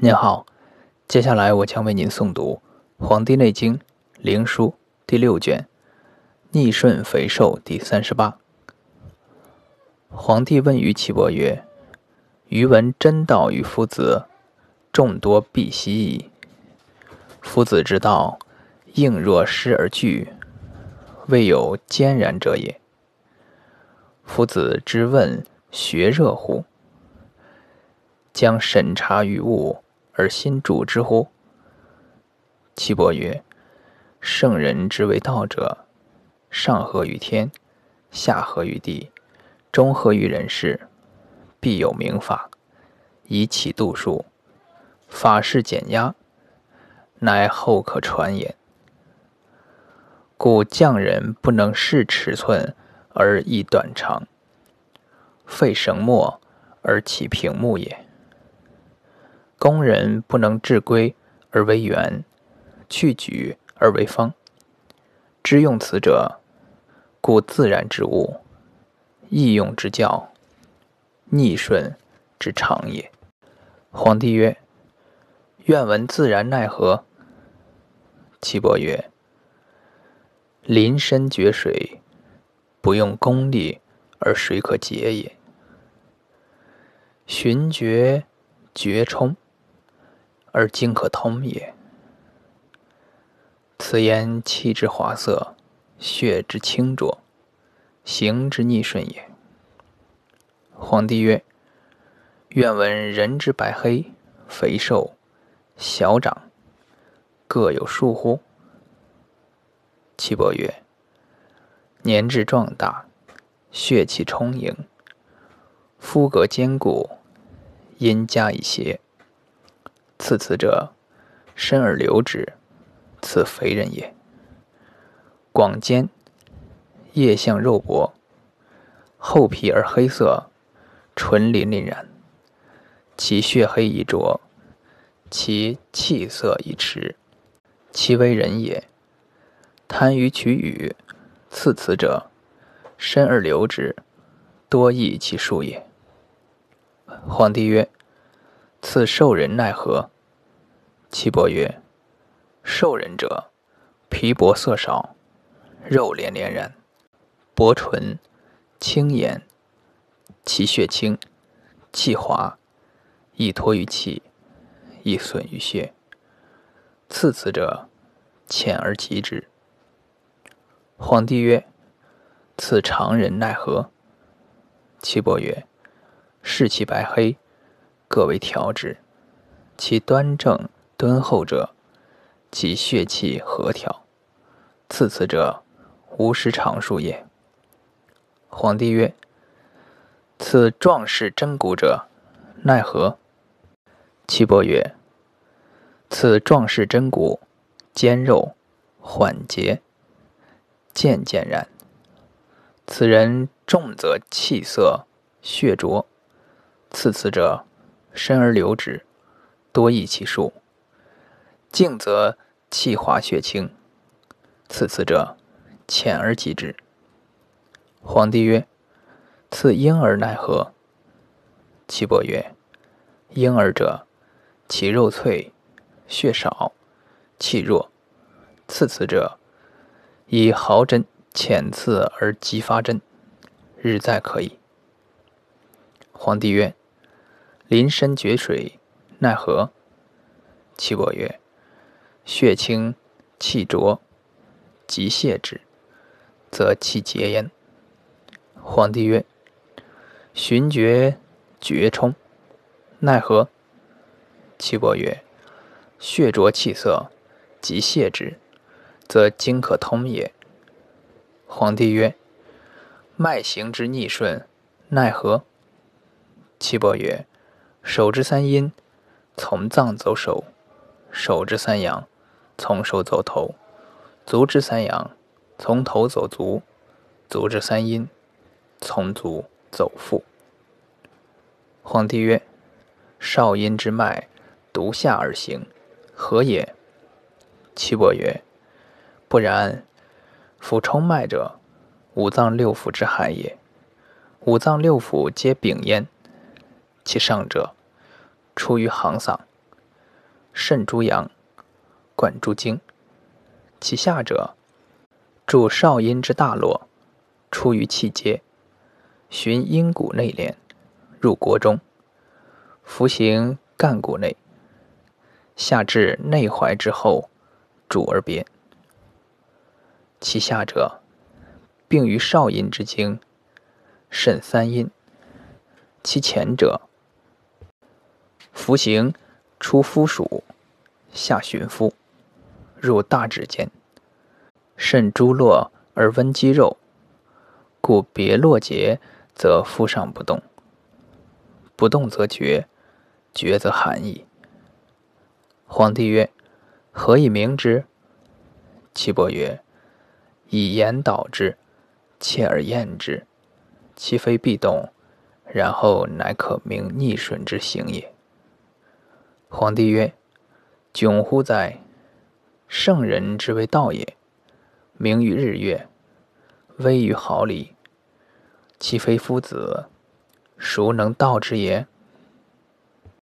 您好，接下来我将为您诵读《黄帝内经·灵枢》第六卷《逆顺肥瘦》第三十八。皇帝问于岐伯曰：“余闻真道与夫子，众多必习矣。夫子之道，应若失而惧，未有坚然者也。夫子之问学热乎？将审查于物。”而心主之乎？岐伯曰：“圣人之为道者，上合于天，下合于地，中合于人世，必有明法，以启度数。法式减压，乃后可传也。故匠人不能视尺寸而易短长，废绳墨而起平木也。”工人不能治规而为圆，去举而为方。知用此者，故自然之物，易用之教，逆顺之常也。皇帝曰：“愿闻自然奈何？”岐伯曰：“临深绝水，不用功力而水可竭也。循决绝冲。”而经可通也。此言气之华色，血之清浊，形之逆顺也。皇帝曰：“愿闻人之白黑、肥瘦、小长，各有数乎？”岐伯曰：“年至壮大，血气充盈，肤格坚固，阴加以邪。”次此者，深而流之，此肥人也。广肩，腋相肉薄，厚皮而黑色，唇鳞鳞然。其血黑以浊，其气色已迟，其为人也。贪于取羽，次此者，深而流之，多益其数也。皇帝曰。此兽人奈何？岐伯曰：受人者，皮薄色少，肉连连然，薄唇，轻眼，其血清，气滑，易脱于气，易损于血。次此者，浅而极之。皇帝曰：赐常人奈何？岐伯曰：视其白黑。各为调之，其端正敦厚者，其血气和调；次此者，无时常数也。皇帝曰：“此壮士真骨者，奈何？”岐伯曰：“此壮士真骨，坚肉，缓节，渐渐然。此人重则气色血浊，次此者。”深而流之，多益其数；静则气滑血清。次此者，浅而极之。皇帝曰：“赐婴儿奈何？”岐伯曰：“婴儿者，其肉脆，血少，气弱。次此者，以毫针浅刺而即发针，日再可矣。”皇帝曰。临深绝水，奈何？岐伯曰：血清气浊，即泻之，则气结焉。皇帝曰：循决厥冲，奈何？岐伯曰：血浊气色，即泻之，则经可通也。皇帝曰：脉行之逆顺，奈何？岐伯曰：手之三阴，从脏走手；手之三阳，从手走头；足之三阳，从头走足；足之三阴，从足走腹。皇帝曰：“少阴之脉，独下而行，何也？”岐伯曰：“不然。腹冲脉者，五脏六腑之海也。五脏六腑皆禀焉，其上者。”出于行嗓，肾诸阳，贯诸经。其下者，注少阴之大络，出于气阶，循阴谷内敛，入国中，服行干谷内，下至内踝之后，主而别。其下者，并于少阴之经，肾三阴。其前者，服行出肤属，下寻肤，入大指间。肾诸络而温肌肉，故别络结，则肤上不动。不动则绝，绝则寒矣。皇帝曰：“何以明之？”岐伯曰：以言导之，切而验之，其非必动，然后乃可明逆顺之行也。皇帝曰：“窘乎哉！圣人之为道也，明于日月，微于毫厘，其非夫子，孰能道之也？”